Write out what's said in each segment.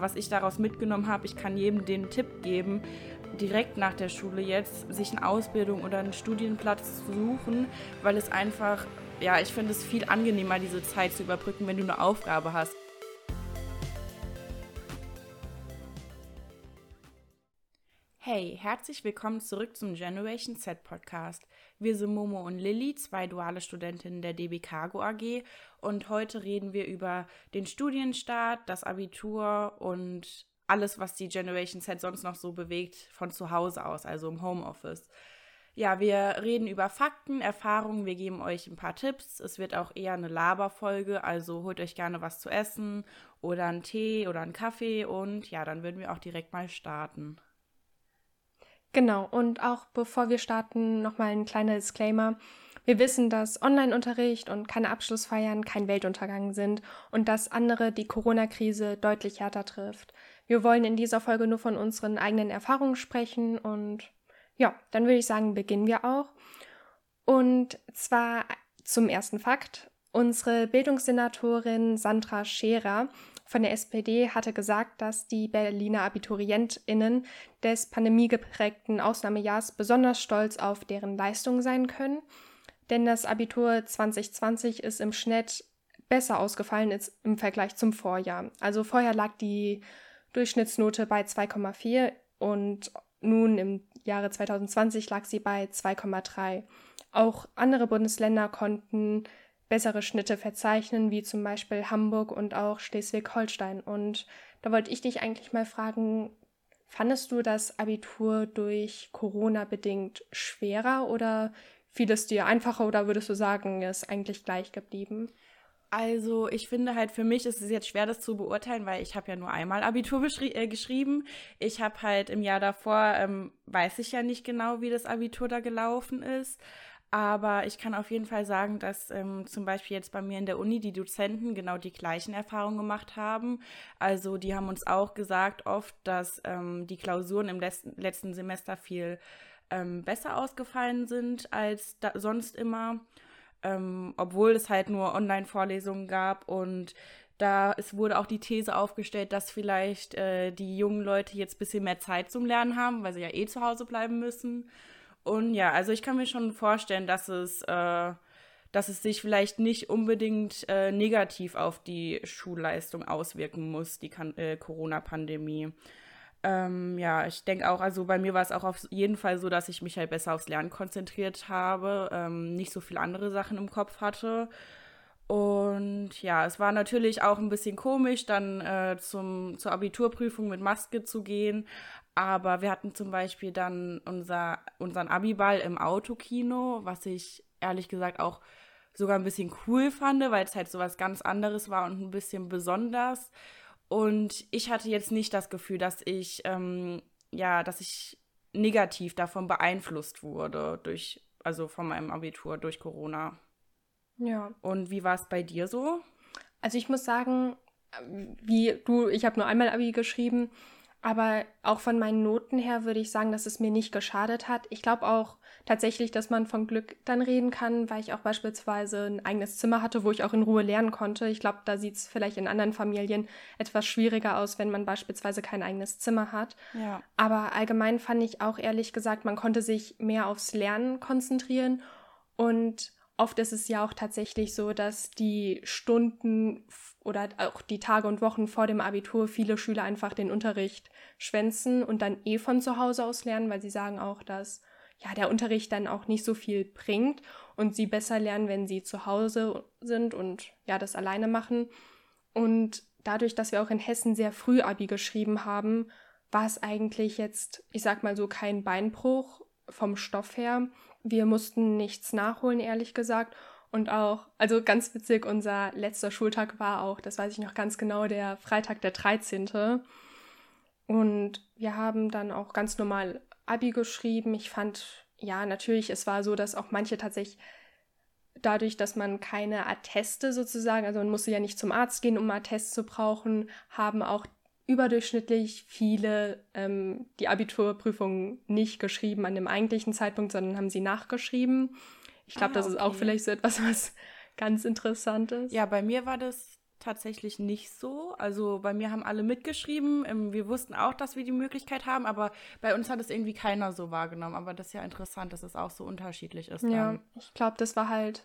was ich daraus mitgenommen habe, ich kann jedem den Tipp geben, direkt nach der Schule jetzt sich eine Ausbildung oder einen Studienplatz zu suchen, weil es einfach, ja, ich finde es viel angenehmer, diese Zeit zu überbrücken, wenn du eine Aufgabe hast. Hey, herzlich willkommen zurück zum Generation Z Podcast. Wir sind Momo und Lilly, zwei duale Studentinnen der DB Cargo AG und heute reden wir über den Studienstart, das Abitur und alles, was die Generation Z sonst noch so bewegt von zu Hause aus, also im Homeoffice. Ja, wir reden über Fakten, Erfahrungen, wir geben euch ein paar Tipps. Es wird auch eher eine Laberfolge, also holt euch gerne was zu essen oder einen Tee oder einen Kaffee und ja, dann würden wir auch direkt mal starten. Genau, und auch bevor wir starten, nochmal ein kleiner Disclaimer. Wir wissen, dass Online-Unterricht und keine Abschlussfeiern kein Weltuntergang sind und dass andere die Corona-Krise deutlich härter trifft. Wir wollen in dieser Folge nur von unseren eigenen Erfahrungen sprechen und ja, dann würde ich sagen, beginnen wir auch. Und zwar zum ersten Fakt. Unsere Bildungssenatorin Sandra Scherer von der SPD hatte gesagt, dass die Berliner AbiturientInnen des pandemiegeprägten Ausnahmejahrs besonders stolz auf deren Leistungen sein können. Denn das Abitur 2020 ist im Schnitt besser ausgefallen als im Vergleich zum Vorjahr. Also vorher lag die Durchschnittsnote bei 2,4 und nun im Jahre 2020 lag sie bei 2,3. Auch andere Bundesländer konnten bessere Schnitte verzeichnen, wie zum Beispiel Hamburg und auch Schleswig-Holstein. Und da wollte ich dich eigentlich mal fragen, fandest du das Abitur durch Corona bedingt schwerer oder fiel es dir einfacher oder würdest du sagen, ist eigentlich gleich geblieben? Also ich finde halt für mich ist es jetzt schwer, das zu beurteilen, weil ich habe ja nur einmal Abitur äh, geschrieben. Ich habe halt im Jahr davor, ähm, weiß ich ja nicht genau, wie das Abitur da gelaufen ist. Aber ich kann auf jeden Fall sagen, dass ähm, zum Beispiel jetzt bei mir in der Uni die Dozenten genau die gleichen Erfahrungen gemacht haben. Also die haben uns auch gesagt oft, dass ähm, die Klausuren im letzten, letzten Semester viel ähm, besser ausgefallen sind als da, sonst immer, ähm, obwohl es halt nur Online-Vorlesungen gab und da es wurde auch die These aufgestellt, dass vielleicht äh, die jungen Leute jetzt ein bisschen mehr Zeit zum Lernen haben, weil sie ja eh zu Hause bleiben müssen. Und ja, also ich kann mir schon vorstellen, dass es, äh, dass es sich vielleicht nicht unbedingt äh, negativ auf die Schulleistung auswirken muss, die äh, Corona-Pandemie. Ähm, ja, ich denke auch, also bei mir war es auch auf jeden Fall so, dass ich mich halt besser aufs Lernen konzentriert habe, ähm, nicht so viele andere Sachen im Kopf hatte. Und ja, es war natürlich auch ein bisschen komisch, dann äh, zum, zur Abiturprüfung mit Maske zu gehen. Aber wir hatten zum Beispiel dann unser, unseren Abiball im Autokino, was ich ehrlich gesagt auch sogar ein bisschen cool fand, weil es halt so was ganz anderes war und ein bisschen besonders. Und ich hatte jetzt nicht das Gefühl, dass ich, ähm, ja, dass ich negativ davon beeinflusst wurde durch, also von meinem Abitur durch Corona. Ja. Und wie war es bei dir so? Also ich muss sagen, wie du, ich habe nur einmal Abi geschrieben aber auch von meinen Noten her würde ich sagen, dass es mir nicht geschadet hat. Ich glaube auch tatsächlich, dass man von Glück dann reden kann, weil ich auch beispielsweise ein eigenes Zimmer hatte, wo ich auch in Ruhe lernen konnte. Ich glaube, da sieht es vielleicht in anderen Familien etwas schwieriger aus, wenn man beispielsweise kein eigenes Zimmer hat. Ja. Aber allgemein fand ich auch ehrlich gesagt, man konnte sich mehr aufs Lernen konzentrieren und oft ist es ja auch tatsächlich so, dass die Stunden oder auch die Tage und Wochen vor dem Abitur viele Schüler einfach den Unterricht schwänzen und dann eh von zu Hause aus lernen, weil sie sagen auch, dass ja der Unterricht dann auch nicht so viel bringt und sie besser lernen, wenn sie zu Hause sind und ja das alleine machen. Und dadurch, dass wir auch in Hessen sehr früh Abi geschrieben haben, war es eigentlich jetzt, ich sag mal so, kein Beinbruch vom Stoff her. Wir mussten nichts nachholen, ehrlich gesagt. Und auch, also ganz witzig, unser letzter Schultag war auch, das weiß ich noch ganz genau, der Freitag der 13. Und wir haben dann auch ganz normal Abi geschrieben. Ich fand, ja, natürlich, es war so, dass auch manche tatsächlich dadurch, dass man keine Atteste sozusagen, also man musste ja nicht zum Arzt gehen, um Attest zu brauchen, haben auch überdurchschnittlich viele ähm, die Abiturprüfung nicht geschrieben an dem eigentlichen Zeitpunkt, sondern haben sie nachgeschrieben. Ich glaube, ah, das ist auch vielleicht so etwas, was ganz interessant ist. Ja, bei mir war das tatsächlich nicht so. Also bei mir haben alle mitgeschrieben. Ähm, wir wussten auch, dass wir die Möglichkeit haben, aber bei uns hat es irgendwie keiner so wahrgenommen. Aber das ist ja interessant, dass es auch so unterschiedlich ist. Ja, dann. ich glaube, das war halt.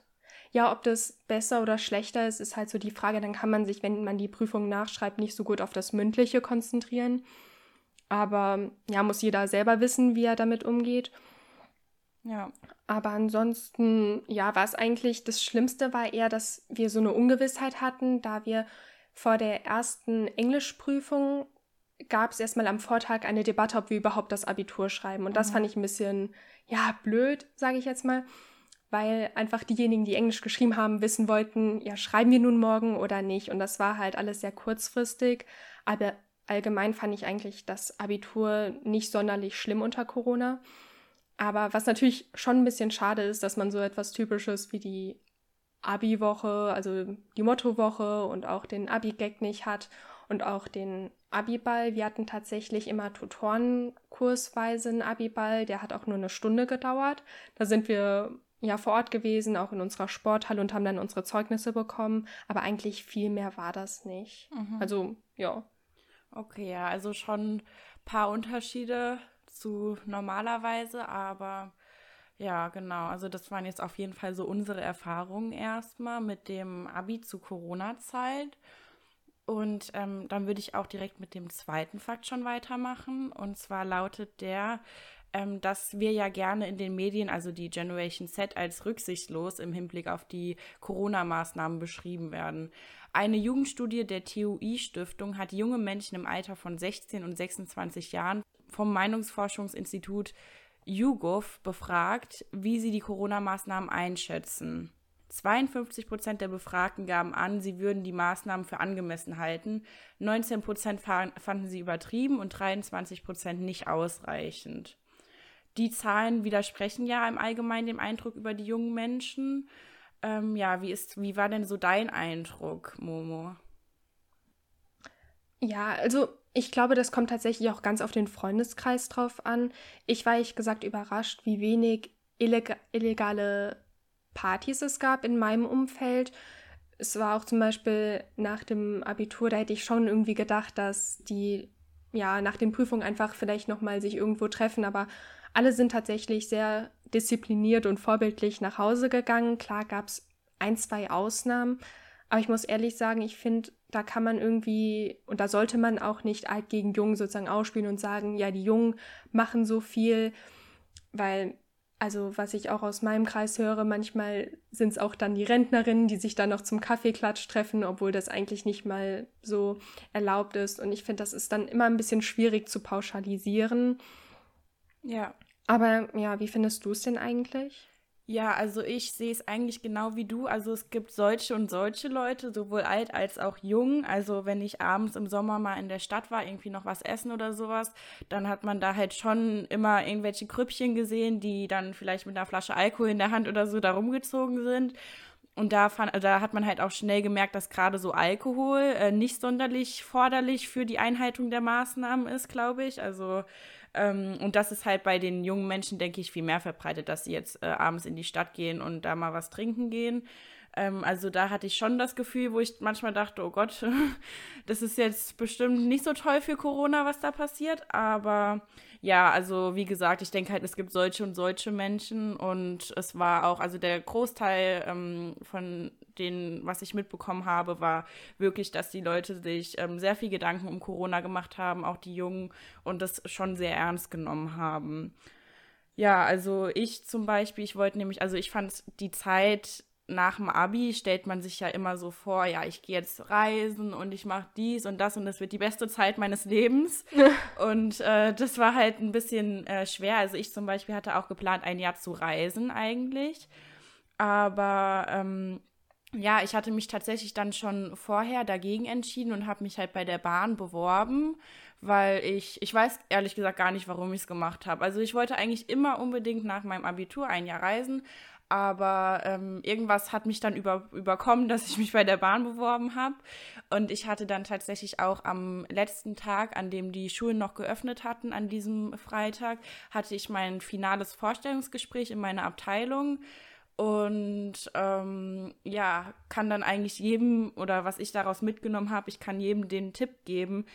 Ja, ob das besser oder schlechter ist, ist halt so die Frage. Dann kann man sich, wenn man die Prüfung nachschreibt, nicht so gut auf das Mündliche konzentrieren. Aber ja, muss jeder selber wissen, wie er damit umgeht. Ja. Aber ansonsten, ja, war es eigentlich, das Schlimmste war eher, dass wir so eine Ungewissheit hatten, da wir vor der ersten Englischprüfung gab es erstmal am Vortag eine Debatte, ob wir überhaupt das Abitur schreiben. Und das mhm. fand ich ein bisschen, ja, blöd, sage ich jetzt mal, weil einfach diejenigen, die Englisch geschrieben haben, wissen wollten, ja, schreiben wir nun morgen oder nicht. Und das war halt alles sehr kurzfristig. Aber allgemein fand ich eigentlich das Abitur nicht sonderlich schlimm unter Corona. Aber was natürlich schon ein bisschen schade ist, dass man so etwas Typisches wie die Abi-Woche, also die Motto-Woche und auch den Abi-Gag nicht hat und auch den Abi-Ball. Wir hatten tatsächlich immer Tutorenkursweise einen Abi-Ball, der hat auch nur eine Stunde gedauert. Da sind wir ja vor Ort gewesen, auch in unserer Sporthalle und haben dann unsere Zeugnisse bekommen. Aber eigentlich viel mehr war das nicht. Mhm. Also, ja. Okay, ja, also schon ein paar Unterschiede zu normalerweise, aber ja, genau. Also das waren jetzt auf jeden Fall so unsere Erfahrungen erstmal mit dem Abi zu Corona-Zeit. Und ähm, dann würde ich auch direkt mit dem zweiten Fakt schon weitermachen. Und zwar lautet der, ähm, dass wir ja gerne in den Medien, also die Generation Z, als rücksichtslos im Hinblick auf die Corona-Maßnahmen beschrieben werden. Eine Jugendstudie der TUI-Stiftung hat junge Menschen im Alter von 16 und 26 Jahren vom Meinungsforschungsinstitut YouGov befragt, wie sie die Corona-Maßnahmen einschätzen. 52 Prozent der Befragten gaben an, sie würden die Maßnahmen für angemessen halten. 19 Prozent fanden sie übertrieben und 23 Prozent nicht ausreichend. Die Zahlen widersprechen ja im Allgemeinen dem Eindruck über die jungen Menschen. Ähm, ja, wie, ist, wie war denn so dein Eindruck, Momo? Ja, also ich glaube, das kommt tatsächlich auch ganz auf den Freundeskreis drauf an. Ich war, ich gesagt, überrascht, wie wenig illeg illegale Partys es gab in meinem Umfeld. Es war auch zum Beispiel nach dem Abitur, da hätte ich schon irgendwie gedacht, dass die ja nach den Prüfungen einfach vielleicht nochmal sich irgendwo treffen, aber alle sind tatsächlich sehr diszipliniert und vorbildlich nach Hause gegangen. Klar gab es ein, zwei Ausnahmen, aber ich muss ehrlich sagen, ich finde, da kann man irgendwie, und da sollte man auch nicht alt gegen jung sozusagen ausspielen und sagen, ja, die Jungen machen so viel, weil, also was ich auch aus meinem Kreis höre, manchmal sind es auch dann die Rentnerinnen, die sich dann noch zum Kaffeeklatsch treffen, obwohl das eigentlich nicht mal so erlaubt ist. Und ich finde, das ist dann immer ein bisschen schwierig zu pauschalisieren. Ja. Aber ja, wie findest du es denn eigentlich? Ja, also ich sehe es eigentlich genau wie du. Also es gibt solche und solche Leute, sowohl alt als auch jung. Also wenn ich abends im Sommer mal in der Stadt war, irgendwie noch was essen oder sowas, dann hat man da halt schon immer irgendwelche Krüppchen gesehen, die dann vielleicht mit einer Flasche Alkohol in der Hand oder so da rumgezogen sind. Und da, fand, da hat man halt auch schnell gemerkt, dass gerade so Alkohol äh, nicht sonderlich forderlich für die Einhaltung der Maßnahmen ist, glaube ich. Also ähm, und das ist halt bei den jungen Menschen, denke ich, viel mehr verbreitet, dass sie jetzt äh, abends in die Stadt gehen und da mal was trinken gehen. Ähm, also da hatte ich schon das Gefühl, wo ich manchmal dachte, oh Gott, das ist jetzt bestimmt nicht so toll für Corona, was da passiert. Aber ja, also wie gesagt, ich denke halt, es gibt solche und solche Menschen und es war auch, also der Großteil ähm, von den, was ich mitbekommen habe, war wirklich, dass die Leute sich ähm, sehr viel Gedanken um Corona gemacht haben, auch die Jungen, und das schon sehr ernst genommen haben. Ja, also ich zum Beispiel, ich wollte nämlich, also ich fand die Zeit nach dem Abi stellt man sich ja immer so vor, ja, ich gehe jetzt reisen und ich mache dies und das und das wird die beste Zeit meines Lebens. und äh, das war halt ein bisschen äh, schwer. Also ich zum Beispiel hatte auch geplant, ein Jahr zu reisen eigentlich. Aber ähm, ja, ich hatte mich tatsächlich dann schon vorher dagegen entschieden und habe mich halt bei der Bahn beworben, weil ich, ich weiß ehrlich gesagt gar nicht, warum ich es gemacht habe. Also ich wollte eigentlich immer unbedingt nach meinem Abitur ein Jahr reisen, aber ähm, irgendwas hat mich dann über, überkommen, dass ich mich bei der Bahn beworben habe. Und ich hatte dann tatsächlich auch am letzten Tag, an dem die Schulen noch geöffnet hatten, an diesem Freitag, hatte ich mein finales Vorstellungsgespräch in meiner Abteilung. Und ähm, ja, kann dann eigentlich jedem oder was ich daraus mitgenommen habe, ich kann jedem den Tipp geben,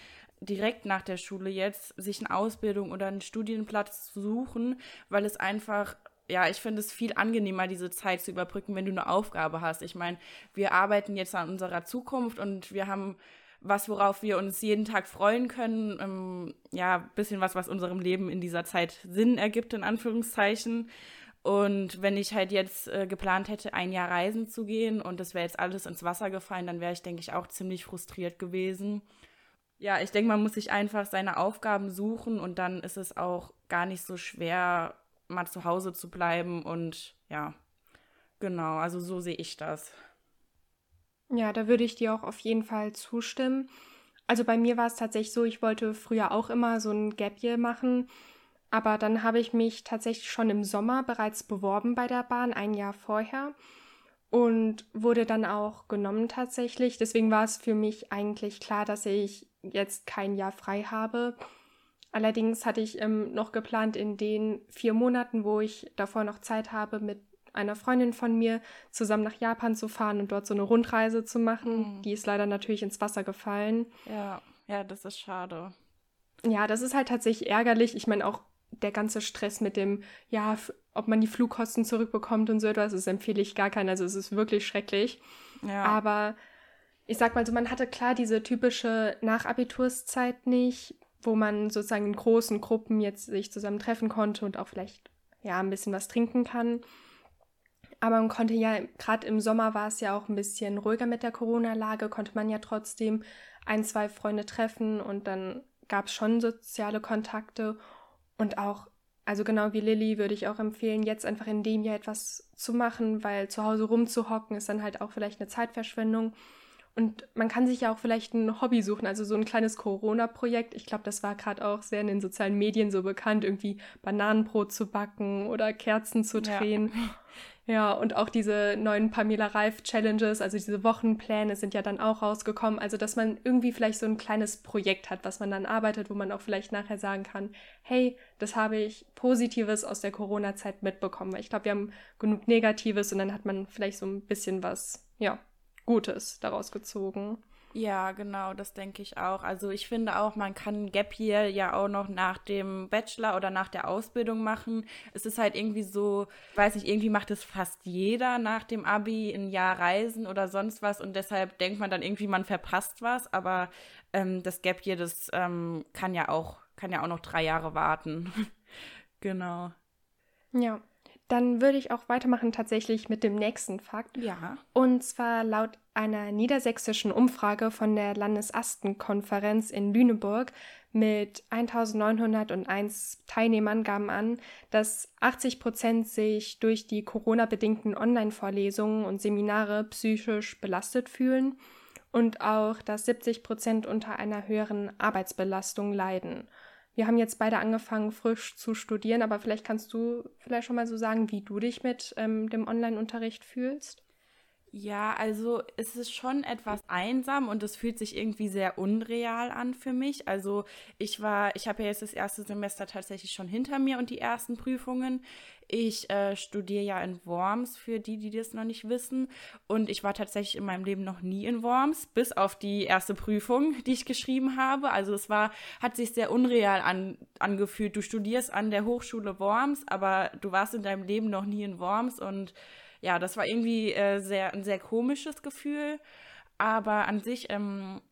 direkt nach der Schule jetzt sich eine Ausbildung oder einen Studienplatz zu suchen, weil es einfach ja, ich finde es viel angenehmer, diese Zeit zu überbrücken, wenn du eine Aufgabe hast. Ich meine, wir arbeiten jetzt an unserer Zukunft und wir haben was, worauf wir uns jeden Tag freuen können. Ähm, ja, bisschen was, was unserem Leben in dieser Zeit Sinn ergibt, in Anführungszeichen. Und wenn ich halt jetzt äh, geplant hätte, ein Jahr reisen zu gehen und das wäre jetzt alles ins Wasser gefallen, dann wäre ich, denke ich, auch ziemlich frustriert gewesen. Ja, ich denke, man muss sich einfach seine Aufgaben suchen und dann ist es auch gar nicht so schwer, mal zu Hause zu bleiben und ja, genau, also so sehe ich das. Ja, da würde ich dir auch auf jeden Fall zustimmen. Also bei mir war es tatsächlich so, ich wollte früher auch immer so ein Gap Year machen, aber dann habe ich mich tatsächlich schon im Sommer bereits beworben bei der Bahn, ein Jahr vorher und wurde dann auch genommen tatsächlich. Deswegen war es für mich eigentlich klar, dass ich jetzt kein Jahr frei habe. Allerdings hatte ich ähm, noch geplant, in den vier Monaten, wo ich davor noch Zeit habe, mit einer Freundin von mir zusammen nach Japan zu fahren und dort so eine Rundreise zu machen. Mhm. Die ist leider natürlich ins Wasser gefallen. Ja, ja, das ist schade. Ja, das ist halt tatsächlich ärgerlich. Ich meine, auch der ganze Stress mit dem, ja, ob man die Flugkosten zurückbekommt und so etwas, das empfehle ich gar keinen. Also es ist wirklich schrecklich. Ja. Aber ich sag mal so, man hatte klar diese typische Nachabiturszeit nicht, wo man sozusagen in großen Gruppen jetzt sich zusammen treffen konnte und auch vielleicht ja ein bisschen was trinken kann. Aber man konnte ja, gerade im Sommer war es ja auch ein bisschen ruhiger mit der Corona-Lage, konnte man ja trotzdem ein, zwei Freunde treffen und dann gab es schon soziale Kontakte und auch, also genau wie Lilly, würde ich auch empfehlen, jetzt einfach in dem Jahr etwas zu machen, weil zu Hause rumzuhocken ist dann halt auch vielleicht eine Zeitverschwendung. Und man kann sich ja auch vielleicht ein Hobby suchen, also so ein kleines Corona-Projekt. Ich glaube, das war gerade auch sehr in den sozialen Medien so bekannt, irgendwie Bananenbrot zu backen oder Kerzen zu drehen. Ja. Ja, und auch diese neuen Pamela Reif Challenges, also diese Wochenpläne sind ja dann auch rausgekommen. Also, dass man irgendwie vielleicht so ein kleines Projekt hat, was man dann arbeitet, wo man auch vielleicht nachher sagen kann, hey, das habe ich Positives aus der Corona-Zeit mitbekommen. Weil ich glaube, wir haben genug Negatives und dann hat man vielleicht so ein bisschen was, ja, Gutes daraus gezogen. Ja, genau, das denke ich auch. Also ich finde auch, man kann Gap Year ja auch noch nach dem Bachelor oder nach der Ausbildung machen. Es ist halt irgendwie so, weiß nicht, irgendwie macht es fast jeder nach dem Abi ein Jahr reisen oder sonst was und deshalb denkt man dann irgendwie, man verpasst was. Aber ähm, das Gap Year, das ähm, kann ja auch, kann ja auch noch drei Jahre warten. genau. Ja. Dann würde ich auch weitermachen tatsächlich mit dem nächsten Fakt. Ja. Und zwar laut einer niedersächsischen Umfrage von der Landesastenkonferenz in Lüneburg mit 1901 Teilnehmern gaben an, dass 80 Prozent sich durch die Corona-bedingten Online-Vorlesungen und Seminare psychisch belastet fühlen und auch, dass 70 Prozent unter einer höheren Arbeitsbelastung leiden. Wir haben jetzt beide angefangen, frisch zu studieren, aber vielleicht kannst du vielleicht schon mal so sagen, wie du dich mit ähm, dem Online-Unterricht fühlst. Ja, also es ist schon etwas einsam und es fühlt sich irgendwie sehr unreal an für mich. Also ich war, ich habe ja jetzt das erste Semester tatsächlich schon hinter mir und die ersten Prüfungen. Ich äh, studiere ja in Worms, für die, die das noch nicht wissen. Und ich war tatsächlich in meinem Leben noch nie in Worms, bis auf die erste Prüfung, die ich geschrieben habe. Also es war, hat sich sehr unreal an, angefühlt. Du studierst an der Hochschule Worms, aber du warst in deinem Leben noch nie in Worms und ja, das war irgendwie äh, sehr, ein sehr komisches Gefühl. Aber an sich, ähm,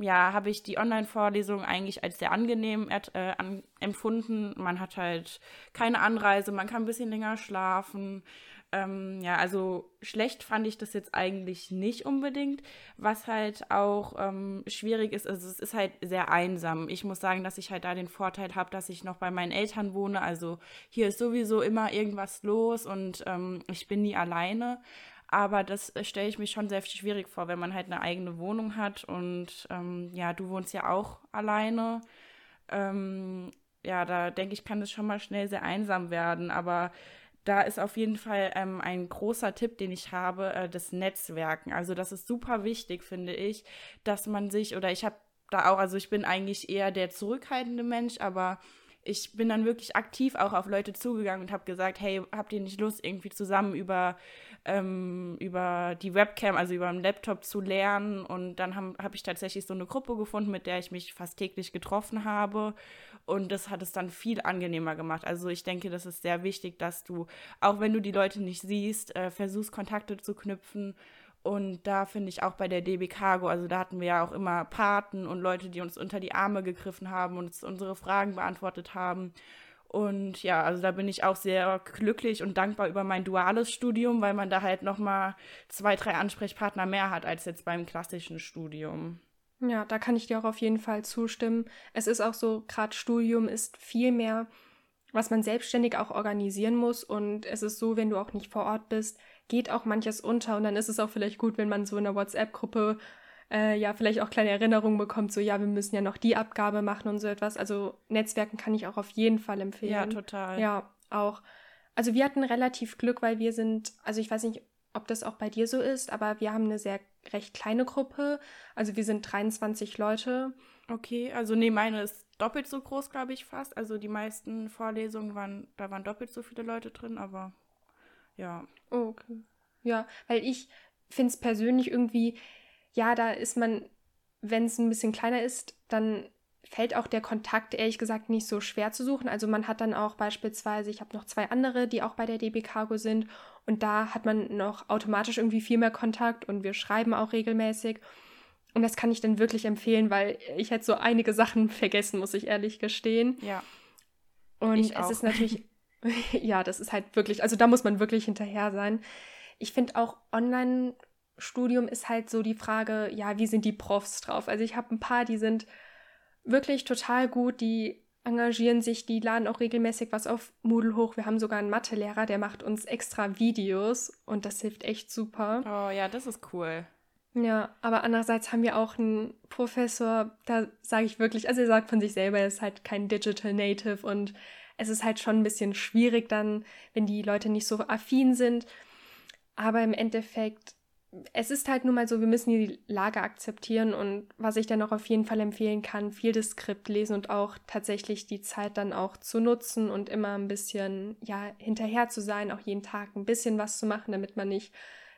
ja, habe ich die Online-Vorlesung eigentlich als sehr angenehm äh, an, empfunden. Man hat halt keine Anreise, man kann ein bisschen länger schlafen. Ähm, ja, also schlecht fand ich das jetzt eigentlich nicht unbedingt. Was halt auch ähm, schwierig ist, also es ist halt sehr einsam. Ich muss sagen, dass ich halt da den Vorteil habe, dass ich noch bei meinen Eltern wohne. Also hier ist sowieso immer irgendwas los und ähm, ich bin nie alleine. Aber das äh, stelle ich mir schon sehr schwierig vor, wenn man halt eine eigene Wohnung hat. Und ähm, ja, du wohnst ja auch alleine. Ähm, ja, da denke ich, kann es schon mal schnell sehr einsam werden. Aber da ist auf jeden Fall ähm, ein großer Tipp, den ich habe, äh, das Netzwerken. Also das ist super wichtig, finde ich, dass man sich, oder ich habe da auch, also ich bin eigentlich eher der zurückhaltende Mensch, aber ich bin dann wirklich aktiv auch auf Leute zugegangen und habe gesagt, hey, habt ihr nicht Lust, irgendwie zusammen über, ähm, über die Webcam, also über den Laptop zu lernen? Und dann habe hab ich tatsächlich so eine Gruppe gefunden, mit der ich mich fast täglich getroffen habe. Und das hat es dann viel angenehmer gemacht. Also ich denke, das ist sehr wichtig, dass du, auch wenn du die Leute nicht siehst, äh, versuchst, Kontakte zu knüpfen und da finde ich auch bei der DB Cargo, also da hatten wir ja auch immer Paten und Leute, die uns unter die Arme gegriffen haben und uns unsere Fragen beantwortet haben. Und ja, also da bin ich auch sehr glücklich und dankbar über mein duales Studium, weil man da halt nochmal zwei, drei Ansprechpartner mehr hat als jetzt beim klassischen Studium. Ja, da kann ich dir auch auf jeden Fall zustimmen. Es ist auch so, gerade Studium ist viel mehr, was man selbstständig auch organisieren muss. Und es ist so, wenn du auch nicht vor Ort bist, geht auch manches unter und dann ist es auch vielleicht gut, wenn man so in einer WhatsApp-Gruppe äh, ja vielleicht auch kleine Erinnerungen bekommt, so ja, wir müssen ja noch die Abgabe machen und so etwas. Also Netzwerken kann ich auch auf jeden Fall empfehlen. Ja, total. Ja, auch. Also wir hatten relativ Glück, weil wir sind, also ich weiß nicht, ob das auch bei dir so ist, aber wir haben eine sehr recht kleine Gruppe. Also wir sind 23 Leute. Okay, also nee, meine ist doppelt so groß, glaube ich, fast. Also die meisten Vorlesungen waren, da waren doppelt so viele Leute drin, aber ja. Oh, okay. Ja, weil ich finde es persönlich irgendwie, ja, da ist man, wenn es ein bisschen kleiner ist, dann fällt auch der Kontakt ehrlich gesagt nicht so schwer zu suchen. Also man hat dann auch beispielsweise, ich habe noch zwei andere, die auch bei der DB Cargo sind und da hat man noch automatisch irgendwie viel mehr Kontakt und wir schreiben auch regelmäßig. Und das kann ich dann wirklich empfehlen, weil ich hätte so einige Sachen vergessen, muss ich ehrlich gestehen. Ja. Und es ist natürlich ja, das ist halt wirklich, also da muss man wirklich hinterher sein. Ich finde auch Online-Studium ist halt so die Frage, ja, wie sind die Profs drauf? Also ich habe ein paar, die sind wirklich total gut, die engagieren sich, die laden auch regelmäßig was auf Moodle hoch. Wir haben sogar einen Mathelehrer, der macht uns extra Videos und das hilft echt super. Oh ja, das ist cool. Ja, aber andererseits haben wir auch einen Professor, da sage ich wirklich, also er sagt von sich selber, er ist halt kein Digital Native und es ist halt schon ein bisschen schwierig dann, wenn die Leute nicht so affin sind. Aber im Endeffekt, es ist halt nun mal so, wir müssen die Lage akzeptieren und was ich dann auch auf jeden Fall empfehlen kann, viel das Skript lesen und auch tatsächlich die Zeit dann auch zu nutzen und immer ein bisschen, ja, hinterher zu sein, auch jeden Tag ein bisschen was zu machen, damit man nicht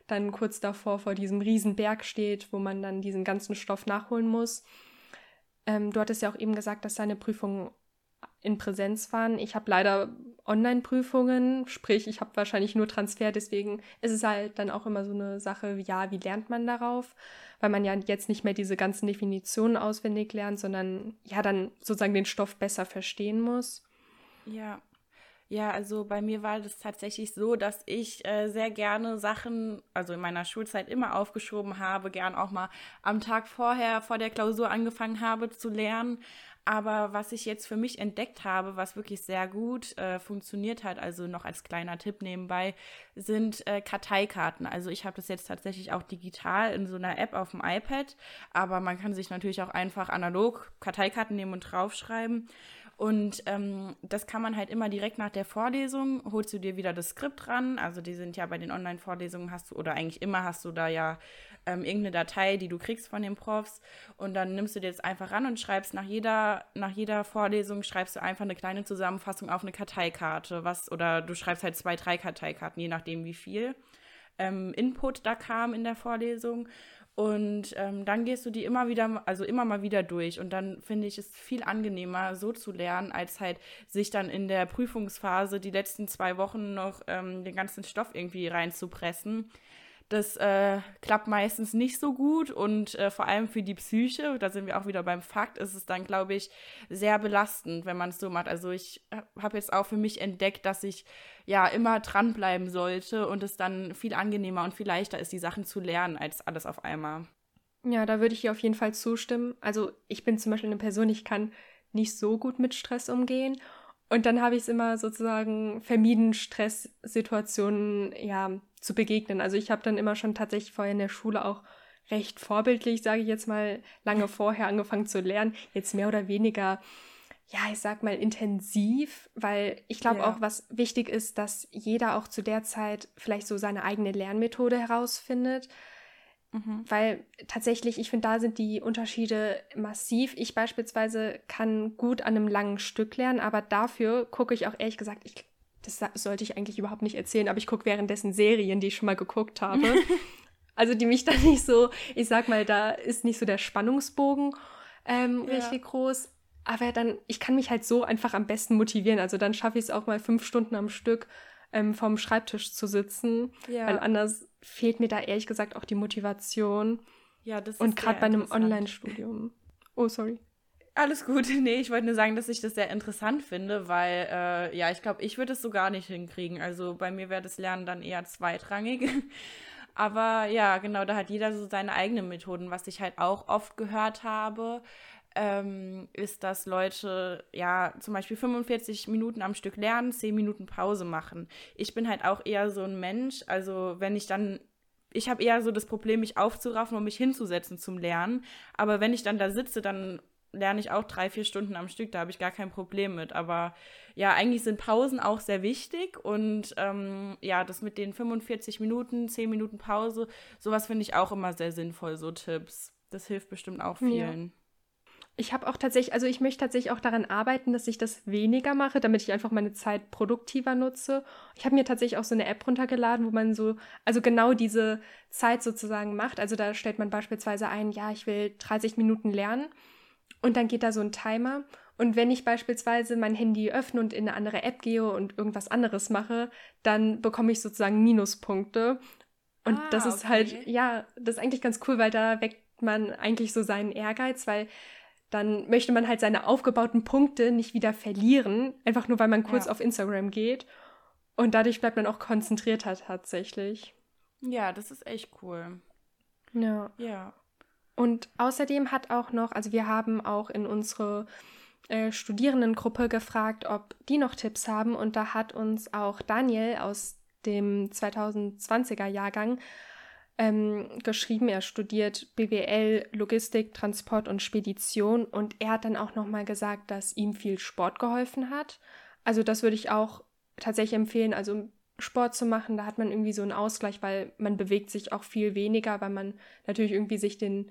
dann kurz davor vor diesem Riesenberg steht, wo man dann diesen ganzen Stoff nachholen muss. Ähm, du hattest ja auch eben gesagt, dass deine Prüfung in Präsenz fahren. Ich habe leider Online-Prüfungen, sprich, ich habe wahrscheinlich nur Transfer, deswegen ist es halt dann auch immer so eine Sache, ja, wie lernt man darauf? Weil man ja jetzt nicht mehr diese ganzen Definitionen auswendig lernt, sondern ja dann sozusagen den Stoff besser verstehen muss. Ja. Ja, also bei mir war das tatsächlich so, dass ich äh, sehr gerne Sachen, also in meiner Schulzeit immer aufgeschoben habe, gern auch mal am Tag vorher, vor der Klausur angefangen habe zu lernen. Aber was ich jetzt für mich entdeckt habe, was wirklich sehr gut äh, funktioniert hat, also noch als kleiner Tipp nebenbei, sind äh, Karteikarten. Also ich habe das jetzt tatsächlich auch digital in so einer App auf dem iPad, aber man kann sich natürlich auch einfach analog Karteikarten nehmen und draufschreiben. Und ähm, das kann man halt immer direkt nach der Vorlesung, holst du dir wieder das Skript ran. Also die sind ja bei den Online-Vorlesungen hast du, oder eigentlich immer hast du da ja ähm, irgendeine Datei, die du kriegst von den Profs. Und dann nimmst du dir das einfach ran und schreibst nach jeder, nach jeder Vorlesung, schreibst du einfach eine kleine Zusammenfassung auf eine Karteikarte. Was, oder du schreibst halt zwei, drei Karteikarten, je nachdem wie viel ähm, Input da kam in der Vorlesung. Und ähm, dann gehst du die immer wieder, also immer mal wieder durch. Und dann finde ich es viel angenehmer, so zu lernen, als halt sich dann in der Prüfungsphase die letzten zwei Wochen noch ähm, den ganzen Stoff irgendwie reinzupressen. Das äh, klappt meistens nicht so gut und äh, vor allem für die Psyche, da sind wir auch wieder beim Fakt, ist es dann, glaube ich, sehr belastend, wenn man es so macht. Also ich habe jetzt auch für mich entdeckt, dass ich ja immer dranbleiben sollte und es dann viel angenehmer und viel leichter ist, die Sachen zu lernen, als alles auf einmal. Ja, da würde ich dir auf jeden Fall zustimmen. Also ich bin zum Beispiel eine Person, ich kann nicht so gut mit Stress umgehen. Und dann habe ich es immer sozusagen vermieden, Stresssituationen ja, zu begegnen. Also ich habe dann immer schon tatsächlich vorher in der Schule auch recht vorbildlich, sage ich jetzt mal, lange vorher angefangen zu lernen. Jetzt mehr oder weniger, ja, ich sag mal intensiv, weil ich glaube ja. auch, was wichtig ist, dass jeder auch zu der Zeit vielleicht so seine eigene Lernmethode herausfindet. Mhm. Weil tatsächlich, ich finde, da sind die Unterschiede massiv. Ich beispielsweise kann gut an einem langen Stück lernen, aber dafür gucke ich auch ehrlich gesagt, ich, das sollte ich eigentlich überhaupt nicht erzählen, aber ich gucke währenddessen Serien, die ich schon mal geguckt habe. also die mich dann nicht so, ich sag mal, da ist nicht so der Spannungsbogen ähm, ja. richtig groß. Aber dann, ich kann mich halt so einfach am besten motivieren. Also dann schaffe ich es auch mal fünf Stunden am Stück ähm, vorm Schreibtisch zu sitzen. Ja. Weil anders fehlt mir da ehrlich gesagt auch die Motivation. Ja, das ist Und gerade bei einem Online-Studium. Oh, sorry. Alles gut. Nee, ich wollte nur sagen, dass ich das sehr interessant finde, weil, äh, ja, ich glaube, ich würde es so gar nicht hinkriegen. Also bei mir wäre das Lernen dann eher zweitrangig. Aber ja, genau, da hat jeder so seine eigenen Methoden. Was ich halt auch oft gehört habe, ähm, ist, dass Leute ja zum Beispiel 45 Minuten am Stück lernen, 10 Minuten Pause machen. Ich bin halt auch eher so ein Mensch, also wenn ich dann, ich habe eher so das Problem, mich aufzuraffen und mich hinzusetzen zum Lernen. Aber wenn ich dann da sitze, dann lerne ich auch drei, vier Stunden am Stück, da habe ich gar kein Problem mit. Aber ja, eigentlich sind Pausen auch sehr wichtig und ähm, ja, das mit den 45 Minuten, 10 Minuten Pause, sowas finde ich auch immer sehr sinnvoll, so Tipps. Das hilft bestimmt auch vielen. Ja. Ich habe auch tatsächlich, also ich möchte tatsächlich auch daran arbeiten, dass ich das weniger mache, damit ich einfach meine Zeit produktiver nutze. Ich habe mir tatsächlich auch so eine App runtergeladen, wo man so, also genau diese Zeit sozusagen macht. Also da stellt man beispielsweise ein, ja, ich will 30 Minuten lernen und dann geht da so ein Timer. Und wenn ich beispielsweise mein Handy öffne und in eine andere App gehe und irgendwas anderes mache, dann bekomme ich sozusagen Minuspunkte. Und ah, das ist halt, okay. halt, ja, das ist eigentlich ganz cool, weil da weckt man eigentlich so seinen Ehrgeiz, weil dann möchte man halt seine aufgebauten Punkte nicht wieder verlieren, einfach nur weil man kurz ja. auf Instagram geht. Und dadurch bleibt man auch konzentrierter tatsächlich. Ja, das ist echt cool. Ja. Ja. Und außerdem hat auch noch, also wir haben auch in unsere äh, Studierendengruppe gefragt, ob die noch Tipps haben. Und da hat uns auch Daniel aus dem 2020er Jahrgang ähm, geschrieben. Er studiert BWL, Logistik, Transport und Spedition und er hat dann auch nochmal gesagt, dass ihm viel Sport geholfen hat. Also das würde ich auch tatsächlich empfehlen, also Sport zu machen. Da hat man irgendwie so einen Ausgleich, weil man bewegt sich auch viel weniger, weil man natürlich irgendwie sich den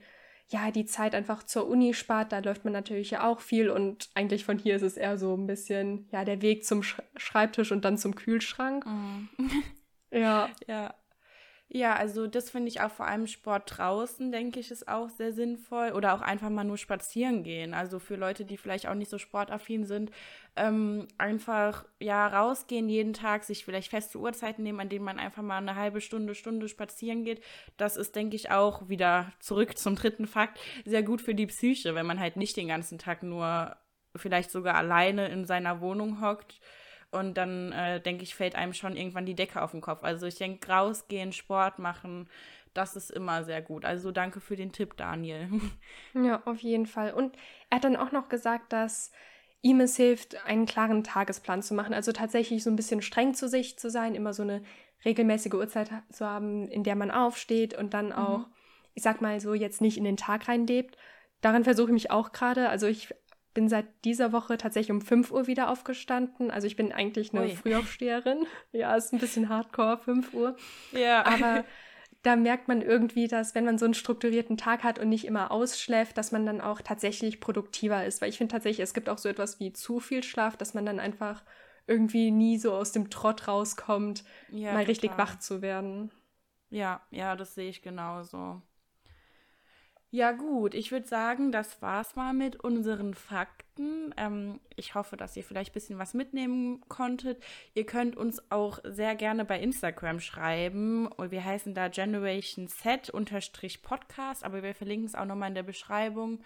ja, die Zeit einfach zur Uni spart, da läuft man natürlich ja auch viel und eigentlich von hier ist es eher so ein bisschen, ja, der Weg zum Sch Schreibtisch und dann zum Kühlschrank. Mhm. ja. Ja. Ja, also das finde ich auch vor allem Sport draußen, denke ich, ist auch sehr sinnvoll. Oder auch einfach mal nur spazieren gehen. Also für Leute, die vielleicht auch nicht so sportaffin sind, ähm, einfach ja rausgehen jeden Tag, sich vielleicht feste Uhrzeiten nehmen, an denen man einfach mal eine halbe Stunde, Stunde spazieren geht. Das ist, denke ich, auch wieder zurück zum dritten Fakt, sehr gut für die Psyche, wenn man halt nicht den ganzen Tag nur vielleicht sogar alleine in seiner Wohnung hockt und dann, äh, denke ich, fällt einem schon irgendwann die Decke auf den Kopf. Also ich denke, rausgehen, Sport machen, das ist immer sehr gut. Also danke für den Tipp, Daniel. Ja, auf jeden Fall. Und er hat dann auch noch gesagt, dass ihm es hilft, einen klaren Tagesplan zu machen. Also tatsächlich so ein bisschen streng zu sich zu sein, immer so eine regelmäßige Uhrzeit zu haben, in der man aufsteht und dann mhm. auch, mhm. ich sag mal so, jetzt nicht in den Tag reinlebt. Daran versuche ich mich auch gerade. Also ich bin seit dieser Woche tatsächlich um 5 Uhr wieder aufgestanden. Also ich bin eigentlich eine Ui. Frühaufsteherin. Ja, ist ein bisschen hardcore, 5 Uhr. Ja. Aber da merkt man irgendwie, dass wenn man so einen strukturierten Tag hat und nicht immer ausschläft, dass man dann auch tatsächlich produktiver ist. Weil ich finde tatsächlich, es gibt auch so etwas wie zu viel Schlaf, dass man dann einfach irgendwie nie so aus dem Trott rauskommt, ja, mal total. richtig wach zu werden. Ja, ja, das sehe ich genauso. Ja gut, ich würde sagen, das war's mal mit unseren Fakten. Ähm, ich hoffe, dass ihr vielleicht ein bisschen was mitnehmen konntet. Ihr könnt uns auch sehr gerne bei Instagram schreiben. Wir heißen da Generation Set Podcast, aber wir verlinken es auch nochmal in der Beschreibung.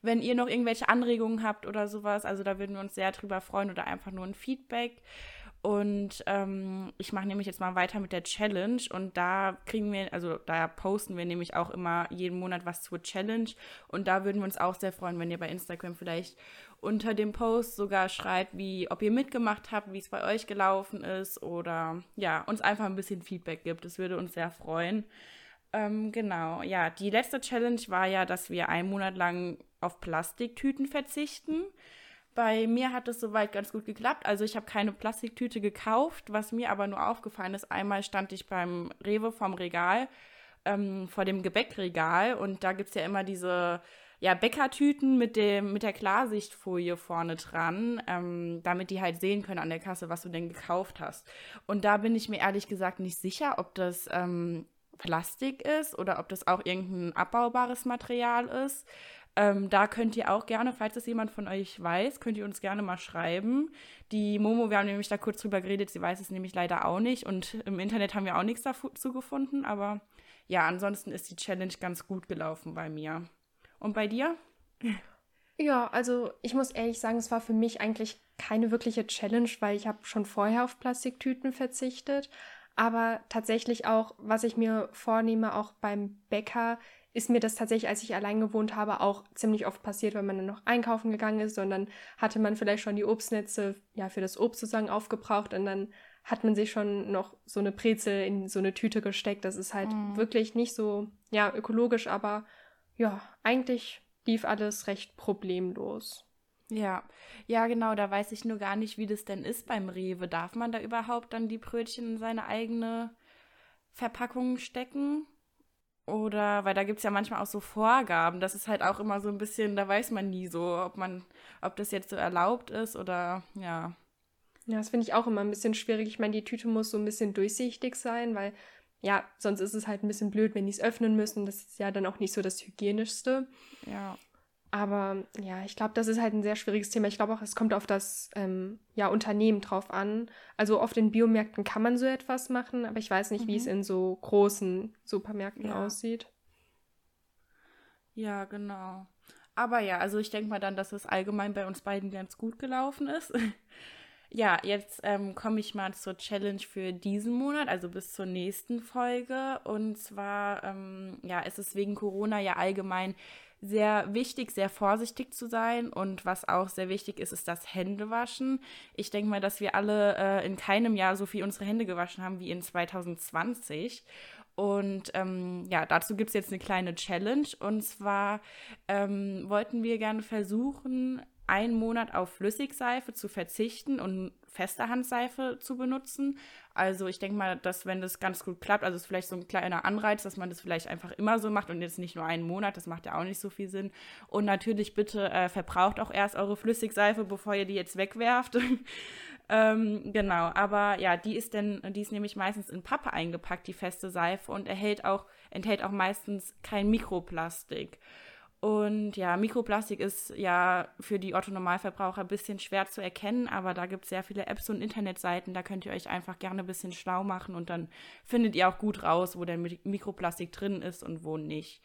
Wenn ihr noch irgendwelche Anregungen habt oder sowas, also da würden wir uns sehr drüber freuen oder einfach nur ein Feedback. Und ähm, ich mache nämlich jetzt mal weiter mit der Challenge und da kriegen wir, also da posten wir nämlich auch immer jeden Monat was zur Challenge und da würden wir uns auch sehr freuen, wenn ihr bei Instagram vielleicht unter dem Post sogar schreibt, wie ob ihr mitgemacht habt, wie es bei euch gelaufen ist oder ja, uns einfach ein bisschen Feedback gibt. Das würde uns sehr freuen. Ähm, genau, ja, die letzte Challenge war ja, dass wir einen Monat lang auf Plastiktüten verzichten. Bei mir hat es soweit ganz gut geklappt. Also ich habe keine Plastiktüte gekauft, was mir aber nur aufgefallen ist. Einmal stand ich beim Rewe vom Regal ähm, vor dem Gebäckregal und da gibt es ja immer diese ja, Bäckertüten mit, dem, mit der Klarsichtfolie vorne dran, ähm, damit die halt sehen können an der Kasse, was du denn gekauft hast. Und da bin ich mir ehrlich gesagt nicht sicher, ob das ähm, Plastik ist oder ob das auch irgendein abbaubares Material ist. Ähm, da könnt ihr auch gerne, falls es jemand von euch weiß, könnt ihr uns gerne mal schreiben. Die Momo, wir haben nämlich da kurz drüber geredet, sie weiß es nämlich leider auch nicht und im Internet haben wir auch nichts dazu gefunden, aber ja, ansonsten ist die Challenge ganz gut gelaufen bei mir. Und bei dir? Ja, also ich muss ehrlich sagen, es war für mich eigentlich keine wirkliche Challenge, weil ich habe schon vorher auf Plastiktüten verzichtet. Aber tatsächlich auch, was ich mir vornehme, auch beim Bäcker, ist mir das tatsächlich, als ich allein gewohnt habe, auch ziemlich oft passiert, wenn man dann noch einkaufen gegangen ist und dann hatte man vielleicht schon die Obstnetze ja für das Obst sozusagen aufgebraucht und dann hat man sich schon noch so eine Brezel in so eine Tüte gesteckt. Das ist halt mhm. wirklich nicht so ja ökologisch, aber ja, eigentlich lief alles recht problemlos. Ja, ja, genau, da weiß ich nur gar nicht, wie das denn ist beim Rewe. Darf man da überhaupt dann die Brötchen in seine eigene Verpackung stecken? Oder, weil da gibt es ja manchmal auch so Vorgaben. Das ist halt auch immer so ein bisschen, da weiß man nie so, ob man, ob das jetzt so erlaubt ist oder ja. Ja, das finde ich auch immer ein bisschen schwierig. Ich meine, die Tüte muss so ein bisschen durchsichtig sein, weil ja, sonst ist es halt ein bisschen blöd, wenn die es öffnen müssen. Das ist ja dann auch nicht so das Hygienischste. Ja. Aber ja, ich glaube, das ist halt ein sehr schwieriges Thema. Ich glaube auch, es kommt auf das ähm, ja, Unternehmen drauf an. Also oft in Biomärkten kann man so etwas machen, aber ich weiß nicht, mhm. wie es mhm. in so großen Supermärkten ja. aussieht. Ja, genau. Aber ja, also ich denke mal dann, dass es allgemein bei uns beiden ganz gut gelaufen ist. Ja, jetzt ähm, komme ich mal zur Challenge für diesen Monat, also bis zur nächsten Folge. Und zwar, ähm, ja, ist es wegen Corona ja allgemein sehr wichtig, sehr vorsichtig zu sein. Und was auch sehr wichtig ist, ist das Händewaschen. Ich denke mal, dass wir alle äh, in keinem Jahr so viel unsere Hände gewaschen haben wie in 2020. Und ähm, ja, dazu gibt es jetzt eine kleine Challenge. Und zwar ähm, wollten wir gerne versuchen, einen Monat auf Flüssigseife zu verzichten und feste Handseife zu benutzen. Also ich denke mal, dass wenn das ganz gut klappt, also es ist vielleicht so ein kleiner Anreiz, dass man das vielleicht einfach immer so macht und jetzt nicht nur einen Monat, das macht ja auch nicht so viel Sinn. Und natürlich bitte äh, verbraucht auch erst eure Flüssigseife, bevor ihr die jetzt wegwerft. ähm, genau, aber ja, die ist denn, die ist nämlich meistens in Pappe eingepackt, die feste Seife und erhält auch, enthält auch meistens kein Mikroplastik. Und ja, Mikroplastik ist ja für die Otto-Normalverbraucher ein bisschen schwer zu erkennen, aber da gibt es sehr viele Apps und Internetseiten, da könnt ihr euch einfach gerne ein bisschen schlau machen und dann findet ihr auch gut raus, wo denn Mikroplastik drin ist und wo nicht.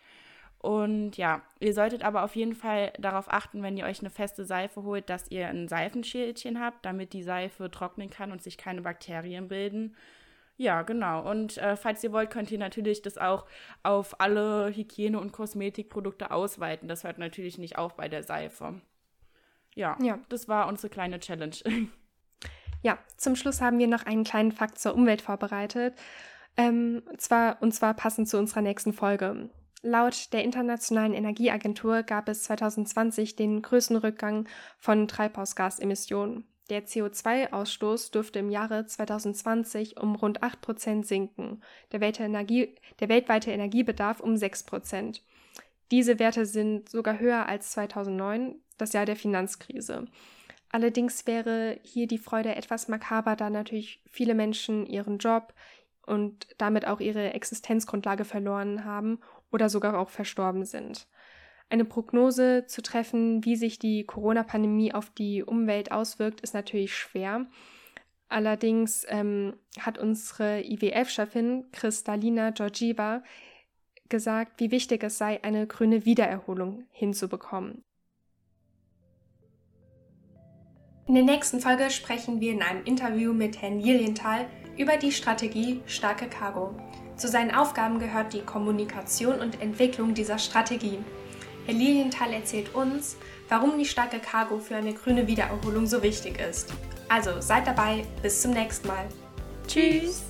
Und ja, ihr solltet aber auf jeden Fall darauf achten, wenn ihr euch eine feste Seife holt, dass ihr ein Seifenschälchen habt, damit die Seife trocknen kann und sich keine Bakterien bilden. Ja, genau. Und äh, falls ihr wollt, könnt ihr natürlich das auch auf alle Hygiene- und Kosmetikprodukte ausweiten. Das hört natürlich nicht auf bei der Seife. Ja, ja. das war unsere kleine Challenge. Ja, zum Schluss haben wir noch einen kleinen Fakt zur Umwelt vorbereitet. Ähm, zwar, und zwar passend zu unserer nächsten Folge. Laut der Internationalen Energieagentur gab es 2020 den größten Rückgang von Treibhausgasemissionen. Der CO2-Ausstoß dürfte im Jahre 2020 um rund 8% sinken, der, der, weltweite Energiebedarf um 6% Diese Werte sind sogar höher als 2009, das Jahr der Finanzkrise. Allerdings wäre hier die Freude etwas makaber, da natürlich viele Menschen ihren Job und damit auch ihre Existenzgrundlage verloren haben oder sogar auch verstorben sind eine Prognose zu treffen, wie sich die Corona-Pandemie auf die Umwelt auswirkt, ist natürlich schwer. Allerdings ähm, hat unsere IWF-Chefin Kristalina Georgieva gesagt, wie wichtig es sei, eine grüne Wiedererholung hinzubekommen. In der nächsten Folge sprechen wir in einem Interview mit Herrn Lilienthal über die Strategie Starke Cargo. Zu seinen Aufgaben gehört die Kommunikation und Entwicklung dieser Strategie. Herr Lilienthal erzählt uns, warum die starke Cargo für eine grüne Wiedererholung so wichtig ist. Also seid dabei, bis zum nächsten Mal. Tschüss!